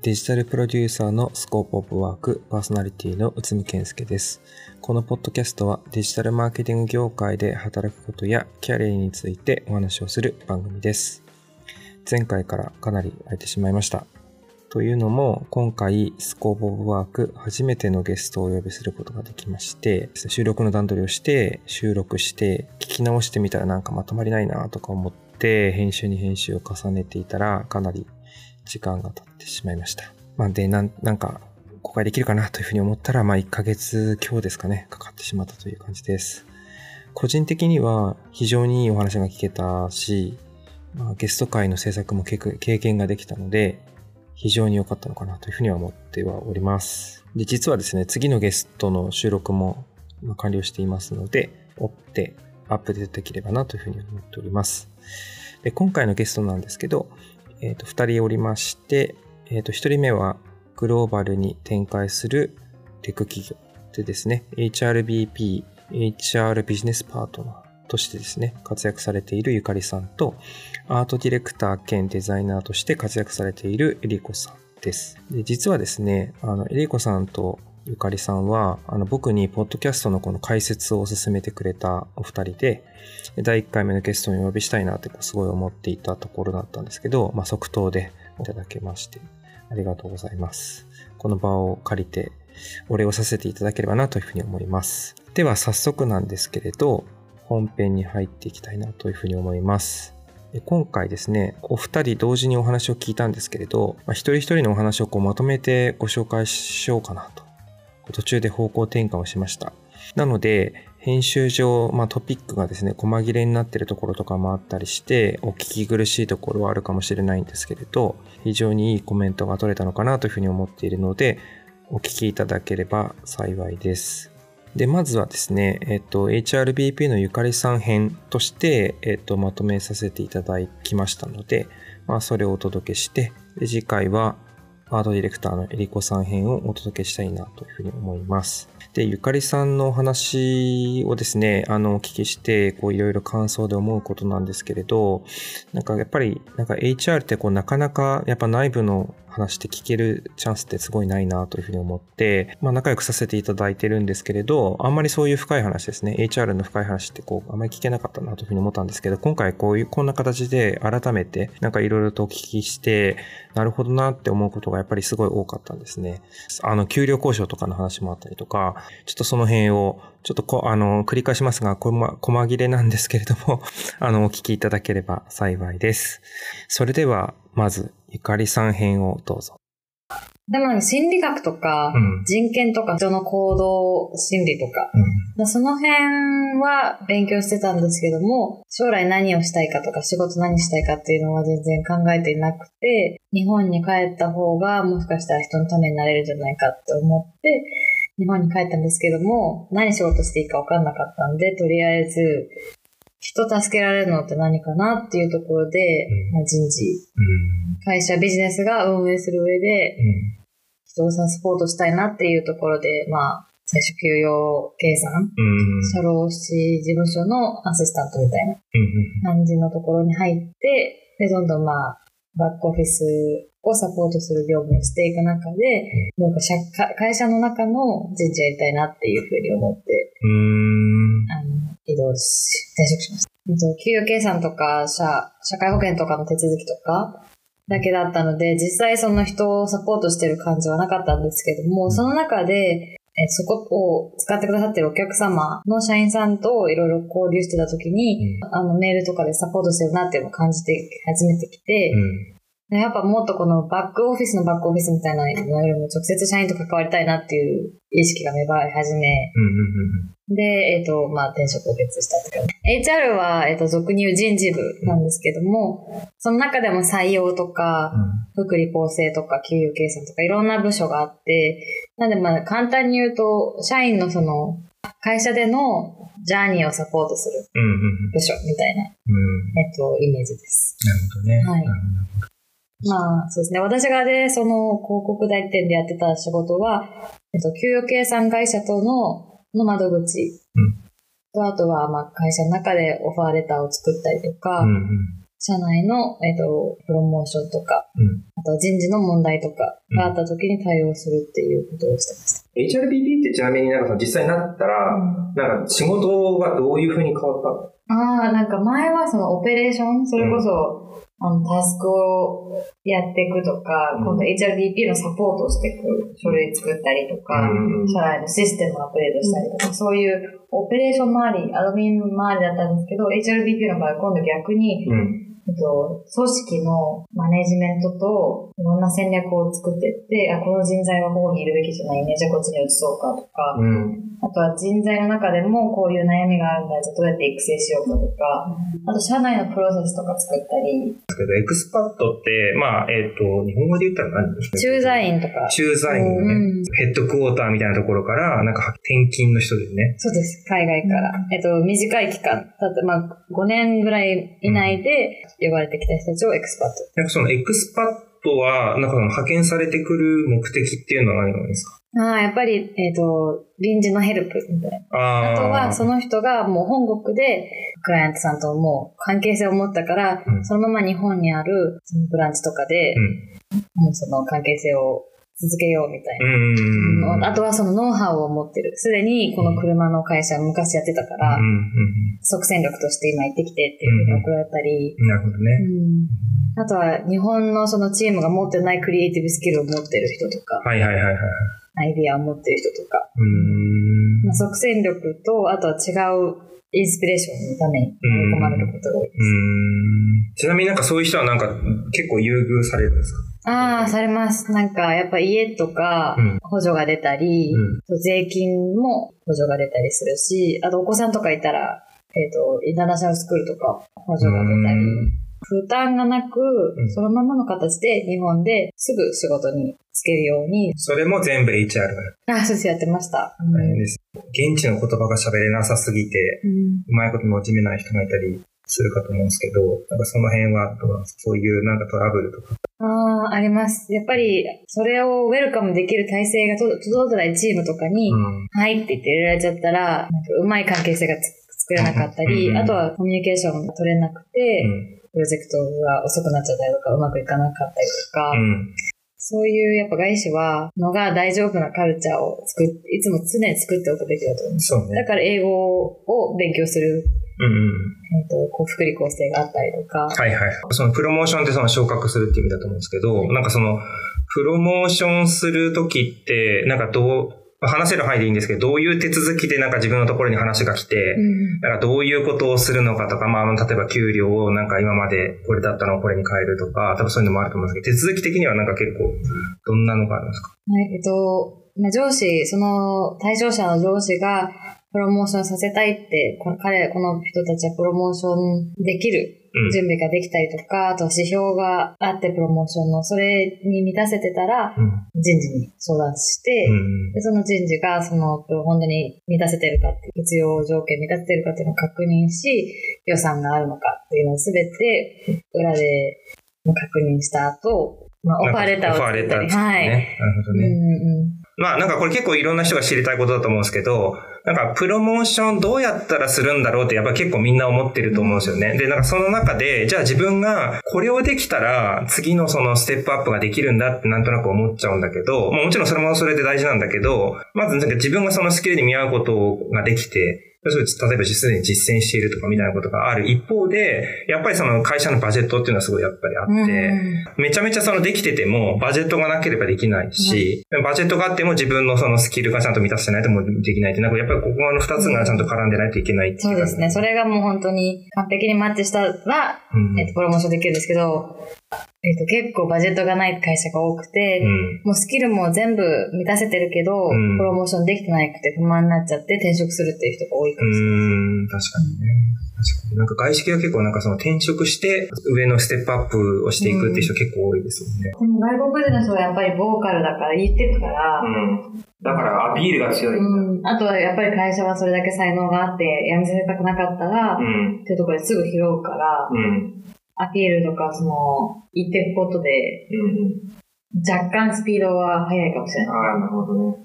デジタルプロデューサーのスコープオブワークパーソナリティの内海健介です。このポッドキャストはデジタルマーケティング業界で働くことやキャリアについてお話をする番組です。前回からかなり空いてしまいました。というのも、今回、スコープオブワーク初めてのゲストをお呼びすることができまして、収録の段取りをして、収録して、聞き直してみたらなんかまとまりないなとか思って、編集に編集を重ねていたら、かなり時間が経ってしまいました。まあ、で、なん、なんか、公開できるかなというふうに思ったら、まあ、1ヶ月強ですかね、かかってしまったという感じです。個人的には非常にいいお話が聞けたし、まあ、ゲスト会の制作も経験ができたので、非常に良かったのかなというふうには思ってはおります。で、実はですね、次のゲストの収録も完了していますので、追ってアップデートできればなというふうに思っております。で今回のゲストなんですけど、え、ー、と、二人おりまして、え、ー、と、一人目はグローバルに展開するテク企業でですね、HRBP、HR ビジネスパートナーとしてですね、活躍されているゆかりさんと、アートディレクター兼デザイナーとして活躍されているエリコさんです。で実はですね、あの、エリコさんとゆかりさんは、あの、僕にポッドキャストのこの解説を進めてくれたお二人で、第1回目のゲストにお呼びしたいなってすごい思っていたところだったんですけど、まあ、即答でいただけまして、ありがとうございます。この場を借りて、お礼をさせていただければなというふうに思います。では早速なんですけれど、本編に入っていきたいなというふうに思います。今回ですね、お二人同時にお話を聞いたんですけれど、まあ、一人一人のお話をこうまとめてご紹介しようかなと途中で方向転換をしました。なので、編集上、まあ、トピックがですね、細切れになってるところとかもあったりして、お聞き苦しいところはあるかもしれないんですけれど、非常にいいコメントが取れたのかなというふうに思っているので、お聞きいただければ幸いです。で、まずはですね、えっと、HRBP のゆかりさん編として、えっと、まとめさせていただきましたので、まあ、それをお届けして、次回は、アートディレクターのエリコさん編をお届けしたいなというふうに思います。で、ゆかりさんのお話をですね、あの、お聞きして、こう、いろいろ感想で思うことなんですけれど、なんかやっぱり、なんか HR ってこう、なかなか、やっぱ内部の話して聞けるチャンスってすごいないなというふうに思って、まあ仲良くさせていただいてるんですけれど、あんまりそういう深い話ですね、HR の深い話ってこう、あんまり聞けなかったなというふうに思ったんですけど、今回こういう、こんな形で改めて、なんかいろいろとお聞きして、なるほどなって思うことがやっぱりすごい多かったんですね。あの、給料交渉とかの話もあったりとか、ちょっとその辺を、ちょっとこ、あの、繰り返しますが、こま、細切れなんですけれども、あの、お聞きいただければ幸いです。それでは、まず、ゆかりさん編をどうぞ。でも心理学とか、人権とか、人の行動心理とか、うん、その辺は勉強してたんですけども、将来何をしたいかとか、仕事何したいかっていうのは全然考えていなくて、日本に帰った方がもしかしたら人のためになれるんじゃないかって思って、日本に帰ったんですけども、何仕事していいか分かんなかったんで、とりあえず、人助けられるのって何かなっていうところで、うん、まあ、人事、うん、会社ビジネスが運営する上で、人をサポートしたいなっていうところで、まあ、最初給与計算、社労士事務所のアシスタントみたいな感じのところに入って、で、どんどんまあ、バックオフィスをサポートする業務をしていく中で、なんか社会社の中の人事やりたいなっていうふうに思って、あの移動し、転職しました。給与計算とか社、社会保険とかの手続きとかだけだったので、実際その人をサポートしてる感じはなかったんですけども、その中で、えそこを使ってくださってるお客様の社員さんといろいろ交流してた時に、うん、あのメールとかでサポートしてるなっていうのを感じて始めてきて、うん、やっぱもっとこのバックオフィスのバックオフィスみたいなのよりも直接社員と関わりたいなっていう意識が芽生え始め、で、えっ、ー、と、まあ、転職を決意したって感じ。HR は、えっ、ー、と、俗に言う人事部なんですけども、その中でも採用とか、福利厚生とか、給与計算とか、いろんな部署があって、なんでまあ、簡単に言うと、社員のその、会社でのジャーニーをサポートする部署みたいな、えっと、イメージです。なるほどね。はい。まあ、そうですね。私がで、その広告代理店でやってた仕事は、えっと、給与計算会社とのの窓口。と、あとは、まあ、会社の中でオファーレターを作ったりとか、社内の、えっ、ー、と、プロモーションとか、うん、あと人事の問題とかがあった時に対応するっていうことをしてました。HRBP ってちなみになんか実際になったら、うん、なんか仕事がどういうふうに変わったの？ああ、なんか前はそのオペレーション、それこそ、あの、タスクをやっていくとか、今度 HRBP のサポートをしていく、書類作ったりとか、社内のシステムをアップデートしたりとか、そういうオペレーション周り、アドミン周りだったんですけど、HRBP の場合は今度逆に、えっと、組織のマネジメントといろんな戦略を作っていって、あ、この人材はここにいるべきじゃないね、じゃあこっちに移そうかとか、うん、あとは人材の中でもこういう悩みがあるんだ、じゃあどうやって育成しようかとか、あと社内のプロセスとか作ったり。ですけど、 expat って、まあ、えっ、ー、と、日本語で言ったら何？駐在員とか。駐在員ね、うん、ヘッドクォーターみたいなところから、なんか転勤の人でね。そうです、海外から。えっ、と、短い期間、だってまあ、5年ぐらい以内で呼ばれてきた人ちをエクスパット。なんかその expat は、なんか派遣されてくる目的っていうのは何なんですか？ああ、やっぱり、えっ、ー、と、臨時のヘルプみたいな。ああとは、その人がもう本国で、クライアントさんともう関係性を持ったから、うん、そのまま日本にあるそのブランチとかで、うん、もうその関係性を続けようみたいな。うん、あとはそのノウハウを持ってる。すでにこの車の会社昔やってたから、即戦力として今行ってきてっていうふうに送られたり。なるほどね。あとは日本のそのチームが持ってないクリエイティブスキルを持ってる人とか。はいはいはいはい。アイディアを持ってる人とか。まあ、即戦力と、あとは違うインスピレーションのために盛り込まれることが多いです。ちなみになんかそういう人はなんか結構優遇されるんですか？ああ、されます。なんか、やっぱ家とか、補助が出たり、うん、税金も補助が出たりするし、あとお子さんとかいたら、えっ、ー、と、インターナショナルスクールとか補助が出たり、負担がなく、そのままの形で日本ですぐ仕事につけるように。それも全部 HR あ、そうです、やってました。うん、現地の言葉が喋れなさすぎて、うん、うまいこともじめない人がいたりするかと思うんですけど、なんかその辺はどうなんですか？そういうなんかトラブルとか。ああ、あります。やっぱり、それをウェルカムできる体制が届いてないチームとかに、うん、はいって言って入れられちゃったら、なんかうまい関係性が作れなかったり、あとはコミュニケーションが取れなくて、プロジェクトが遅くなっちゃったりとか、うまくいかなかったりとか、そういうやっぱ外資はのが大丈夫なカルチャーを作って、いつも常に作っておくべきだと思う。そうね。だから英語を勉強するうんうん、えっ、と、こう、福利厚生があったりとか。はいはい。そのプロモーションってその昇格するっていう意味だと思うんですけど、はい、なんかその、プロモーションするときって、なんかどう、話せる範囲でいいんですけど、どういう手続きでなんか自分のところに話が来て、うん、なんかどういうことをするのかとか、まあ、例えば給料をなんか今までこれだったのをこれに変えるとか、多分そういうのもあると思うんですけど、手続き的にはなんか結構、どんなのがあるんですか？はい、えっと、上司、その対象者の上司が、プロモーションさせたいって、この彼、この人たちはプロモーションできる準備ができたりとか、うん、あと指標があってプロモーションの、それに満たせてたら、人事に相談して、うん、でその人事がその、本当に満たせてるかって、必要条件満たせてるかっていうのを確認し、予算があるのかっていうのをすべて裏で確認した後、まあ、オファーレターを作ったり。はい。なるほどね。うんうんまあなんかこれ結構いろんな人が知りたいことだと思うんですけど、なんかプロモーションどうやったらするんだろうってやっぱ結構みんな思ってると思うんですよね。で、なんかその中で、じゃあ自分がこれをできたら次のそのステップアップができるんだってなんとなく思っちゃうんだけど、まもちろんそれもそれで大事なんだけど、まずなんか自分がそのスキルに見合うことができて、例えばすでに実践しているとかみたいなことがある一方で、やっぱりその会社のバジェットっていうのはすごいやっぱりあって、めちゃめちゃそのできてても、バジェットがなければできないし、バジェットがあっても自分のそのスキルがちゃんと満たしてないともできないって、なんかやっぱりここの二つがちゃんと絡んでないといけないっていう。そうですね。それがもう本当に完璧にマッチしたら、えっと、プロモーションできるんですけど、えっ、と、結構バジェットがない会社が多くて、うん、もうスキルも全部満たせてるけど、うん、プロモーションできてなくて不満になっちゃって転職するっていう人が多いかもしれない。うん、確かにね。確かに。なんか外資系は結構なんかその転職して上のステップアップをしていくっていう人結構多いですもんね。でも外国人の人はやっぱりボーカルだから言ってくから、だからアピールが強い、うん。あとはやっぱり会社はそれだけ才能があって辞めさせたくなかったら、うん、っていうところですぐ拾うから、うんアピールとか、その、言っていくことで、うん、若干スピードは速いかもしれない。ああ、なるほどね。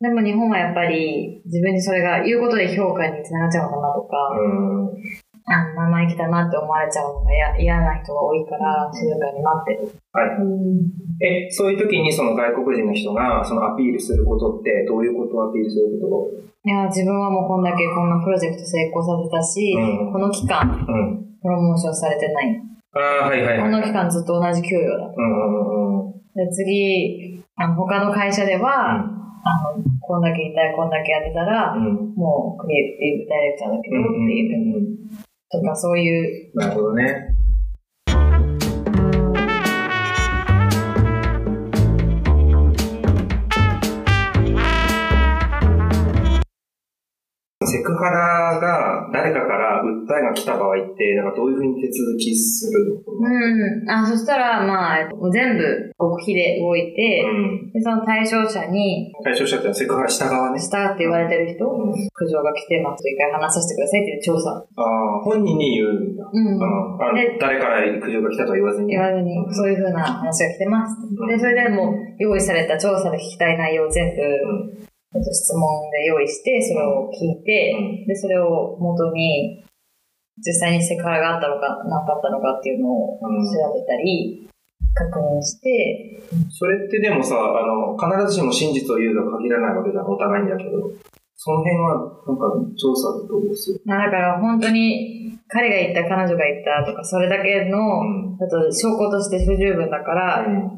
でも日本はやっぱり自分にそれが言うことで評価につながっちゃうのかなとか、あの、生意気だなって思われちゃうのが嫌な人が多いから、静かに待ってる。はい。え、そういう時にその外国人の人がそのアピールすることって、どういうことをアピールすること？いや、自分はもうこんだけこんなプロジェクト成功させたし、うん、この期間、うん、プロモーションされてない。ああ、はいはい、はい、この期間ずっと同じ給与だ。うんうんうん、で次、あの他の会社では、うんあの、こんだけいたい、こんだけやってたら、うん、もうクリエイティブダイレクターだけどっていうふうに、とかそういう。なるほどね。セクハラが誰か訴えが来た場合って、なんかどういうふうに手続きするのうん。あ、そしたら、まあ、全部極秘で動いて、うん、で、その対象者に、対象者ってセクハラした側ね。したって言われてる人、うん、苦情が来てますと一回話させてくださいっていう調査。ああ、本人に言うんだ。うん。あで誰から苦情が来たとは言わずに。言わずに、そういうふうな話が来てます。で、それでもう用意された調査で聞きたい内容を全部、質問で用意して、それを聞いて、で、それを元に、実際にセクハラがあったのか、なかったのかっていうのを調べたり、確認して、それってでもさ、あの、必ずしも真実を言うとは限らないわけじゃん、お互いにだけど。その辺は、なんか、調査でどうですだから本当に、彼が言った、彼女が言ったとか、それだけの、うん、だと証拠として不十分だから、うん、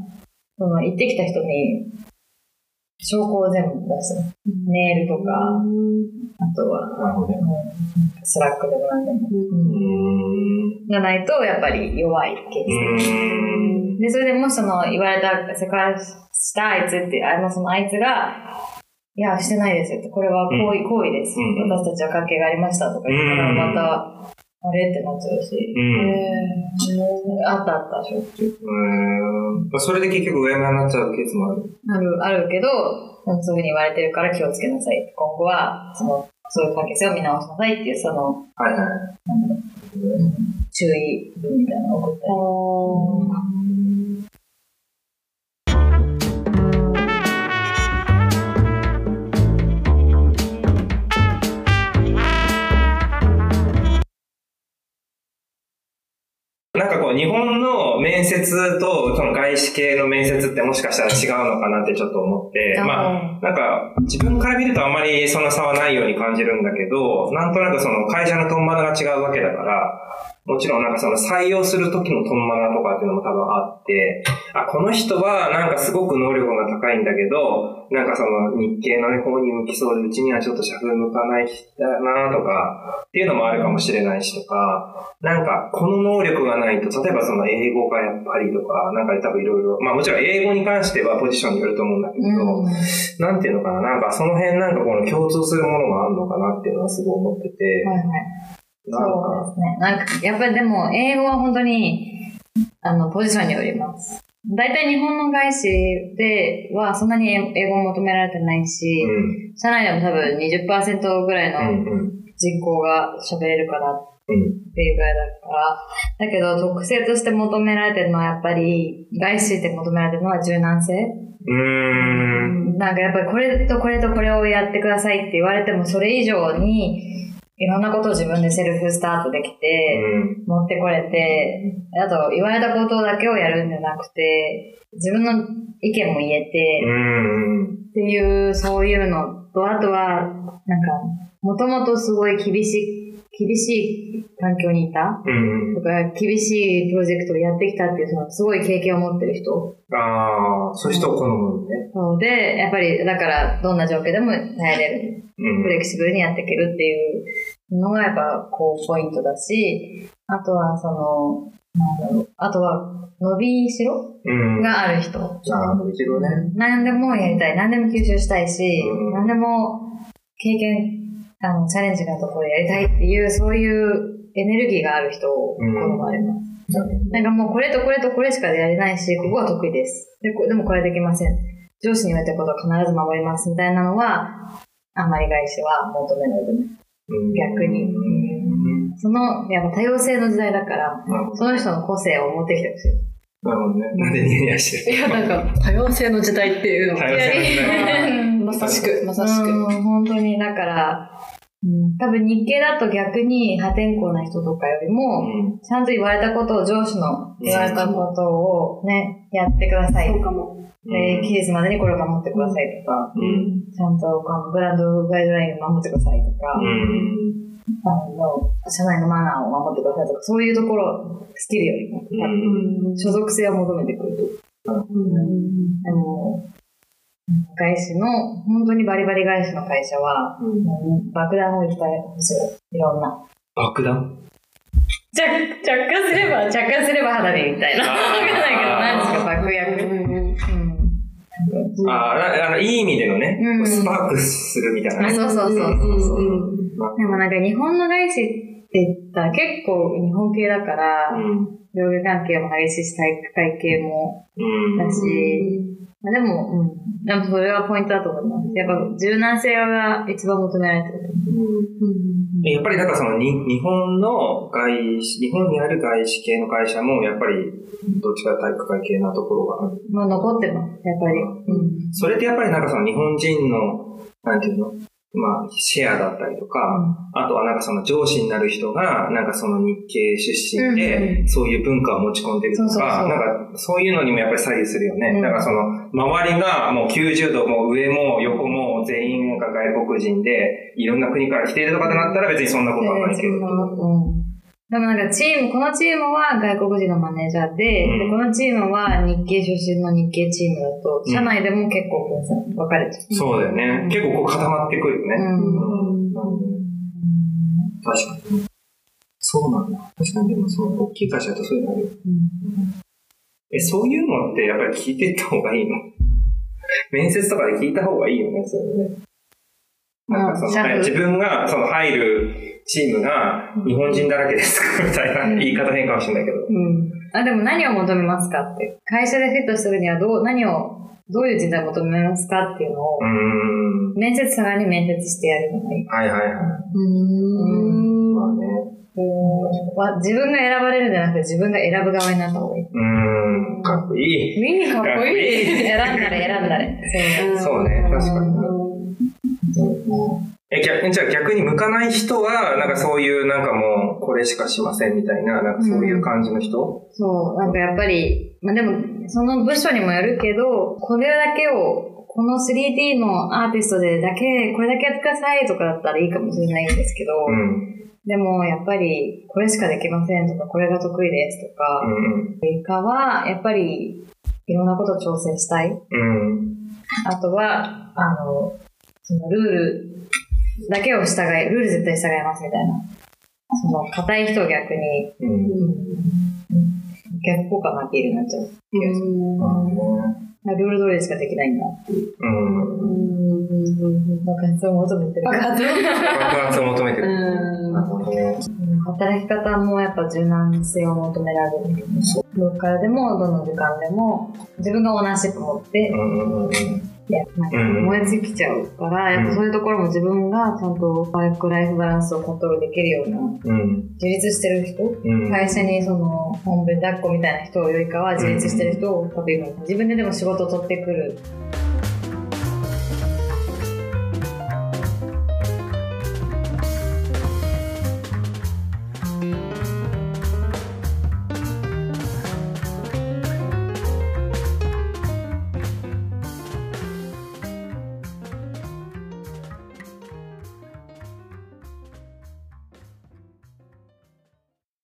その、言ってきた人に、証拠を全部出す。メールとか、あとは、 Slack でも何でも。がないと、やっぱり弱いケースで。それでもその言われた、セクハラしたあいつって、あの、そのあいつが、いや、してないですよって、これは行為、行為です。私たちは関係がありましたとか言ったら、また、あれってなっちゃうし。うん。あったあった、しょっちゅう。うん。それで結局上山になっちゃうケースもあるある、あるけど、そういうふうに言われてるから気をつけなさい。今後は、その、そういう関係性を見直しなさいっていう、その、はいはい。注意文みたいなのを送ったり。日本の面接と、その外資系の面接ってもしかしたら違うのかなってちょっと思って、まあ、なんか、自分から見るとあんまりその差はないように感じるんだけど、なんとなくその会社のトンマナが違うわけだから、もちろんなんかその採用する時のトンマナとかっていうのも多分あって、あ、この人はなんかすごく能力が高いんだけど、なんかその日系の方に向きそうで、うちにはちょっと社風向かないだなとか、っていうのもあるかもしれないしとか、なんかこの能力がないと、例えばその英語がやっぱりとか、なんか多分いろいろ、まあもちろん英語に関してはポジションによると思うんだけど、うん、なんていうのかな、なんかその辺なんかこの共通するものがあるのかなっていうのはすごい思ってて、はいはいそうですね。なんか、やっぱりでも、英語は本当に、あの、ポジションによります。大体日本の外資ではそんなに英語を求められてないし、うん、社内でも多分20%ぐらいの人口が喋れるかなっていうぐらいだから、だけど特性として求められてるのはやっぱり、外資で求められてるのは柔軟性。うん。なんかやっぱりこれとこれとこれをやってくださいって言われてもそれ以上にいろんなことを自分でセルフスタートできて、持ってこれて、あと言われたことだけをやるんじゃなくて、自分の意見も言えて、っていう、そういうのと、あとは、なんか、もともとすごい厳しい、厳しい環境にいた、とか、厳しいプロジェクトをやってきたっていう、そのすごい経験を持ってる人。ああ、そういう人を好むね。そうで、やっぱり、だから、どんな状況でも耐えれる。フレキシブルにやっていけるっていうのがやっぱこうポイントだし、あとはその、なんだろう、あとは伸びしろがある人。ああ、伸びしろね。何でもやりたい。何でも吸収したいし、何でも経験、あの、チャレンジなところでやりたいっていう、そういうエネルギーがある人を好まれます。なんかもうこれとこれとこれしかやれないし、ここは得意です。ででもこれできません。上司に言われたことは必ず守りますみたいなのは、あまり外資は求めないでね。逆に。その、やっぱ多様性の時代だから、その人の個性を持ってきてほしい。なるほどね。なんでニヤニヤしてるいや、なんか、多様性の時代っていうの多様性の時代。まさしく、まさしく。本当に、だから、うん、多分日系だと逆に破天荒な人とかよりも、ちゃんと言われたことを、上司の言われたことをね、やってください。そうかも。えー、期日までにこれを守ってくださいとか、うん、ちゃんとブランドガイドラインを守ってくださいとか、うん、あの、社内のマナーを守ってくださいとか、そういうところ、スキルよりも、うん、所属性を求めてくると。うん、でも、外資の、本当にバリバリ外資の会社は、うん、爆弾をいっぱいんですよ。いろんな。爆弾？着着火すれば、着火すれば花火みたいな。わかんないけど、何ですか、爆薬。うん、ああ、いい意味でのね、うん、スパークするみたいな、ね。そうそうそうそう。でもなんか日本の外資って言ったら結構日本系だから、上下関係も激しいし、体育会系もだし、まあ、でも、うん。でもそれはポイントだと思います。やっぱ柔軟性が一番求められてる。うん、やっぱりだからそのに日本の外資、日本にある外資系の会社もやっぱりどっちか体育会系なところがある。まあ残ってます、やっぱり。うん、それってやっぱりなんかその日本人の、なんていうの？まあ、シェアだったりとか、うん、あとはなんかその上司になる人が、なんかその日系出身で、そういう文化を持ち込んでるとか、なんかそういうのにもやっぱり左右するよね。うん、だからその、周りがもう90度も上も横も全員が外国人で、いろんな国から来ているとかってなったら別にそんなことはないけど。うんでもなんかチーム、このチームは外国人のマネージャーで、うん、でこのチームは日系出身の日系チームだと、社内でも結構分かれちゃう。そうだよね。結構こう固まってくるよね。うん確かに。そうなんだ。確かに、でもその大きい会社だとそういうのあるよ。え、そういうのってやっぱり聞いていった方がいいの？面接とかで聞いた方がいいよね、それね。なんかその、自分がその入るチームが日本人だらけですか？みたいな言い方変かもしれないけど。うん。あ、でも何を求めますかって。会社でフィットするにはどう、何を、どういう人材を求めますかっていうのを、うん面接者に面接してやるのがいい。はいはいはい。うん。まあね。自分が選ばれるんじゃなくて自分が選ぶ側になった方がいい。うん。かっこいい。みんなかっこいい。選んだら選んだら。そうね、確かに。え、逆じゃあ逆に向かない人は、なんかそういうなんかもう、これしかしませんみたいな、なんかそういう感じの人、うん、そう、なんかやっぱり、まあでも、その部署にもよるけど、これだけを、この 3D のアーティストでだけ、これだけやってくださいとかだったらいいかもしれないんですけど、うん、でもやっぱり、これしかできませんとか、これが得意ですとか、うん、かは、やっぱり、いろんなことを挑戦したい。うん、あとは、あの、そのルールだけを従い、ルール絶対従いますみたいな。その、硬い人逆に、うん、逆効果負けるなっちゃう気がする。ルール通りでしかできないんだっていう。うん。爆発を求めてる。爆発を求めてる。働き方もやっぱ柔軟性を求められる。どこからでも、どの時間でも、自分がオーナーシップ持って、や、なん。か燃え尽きちゃうから、やっぱそういうところも自分がちゃんとワークライフバランスをコントロールできるような、自立してる人、会社にその、本部抱っこみたいな人よりかは自立してる人を多分自分ででも仕事を取ってくる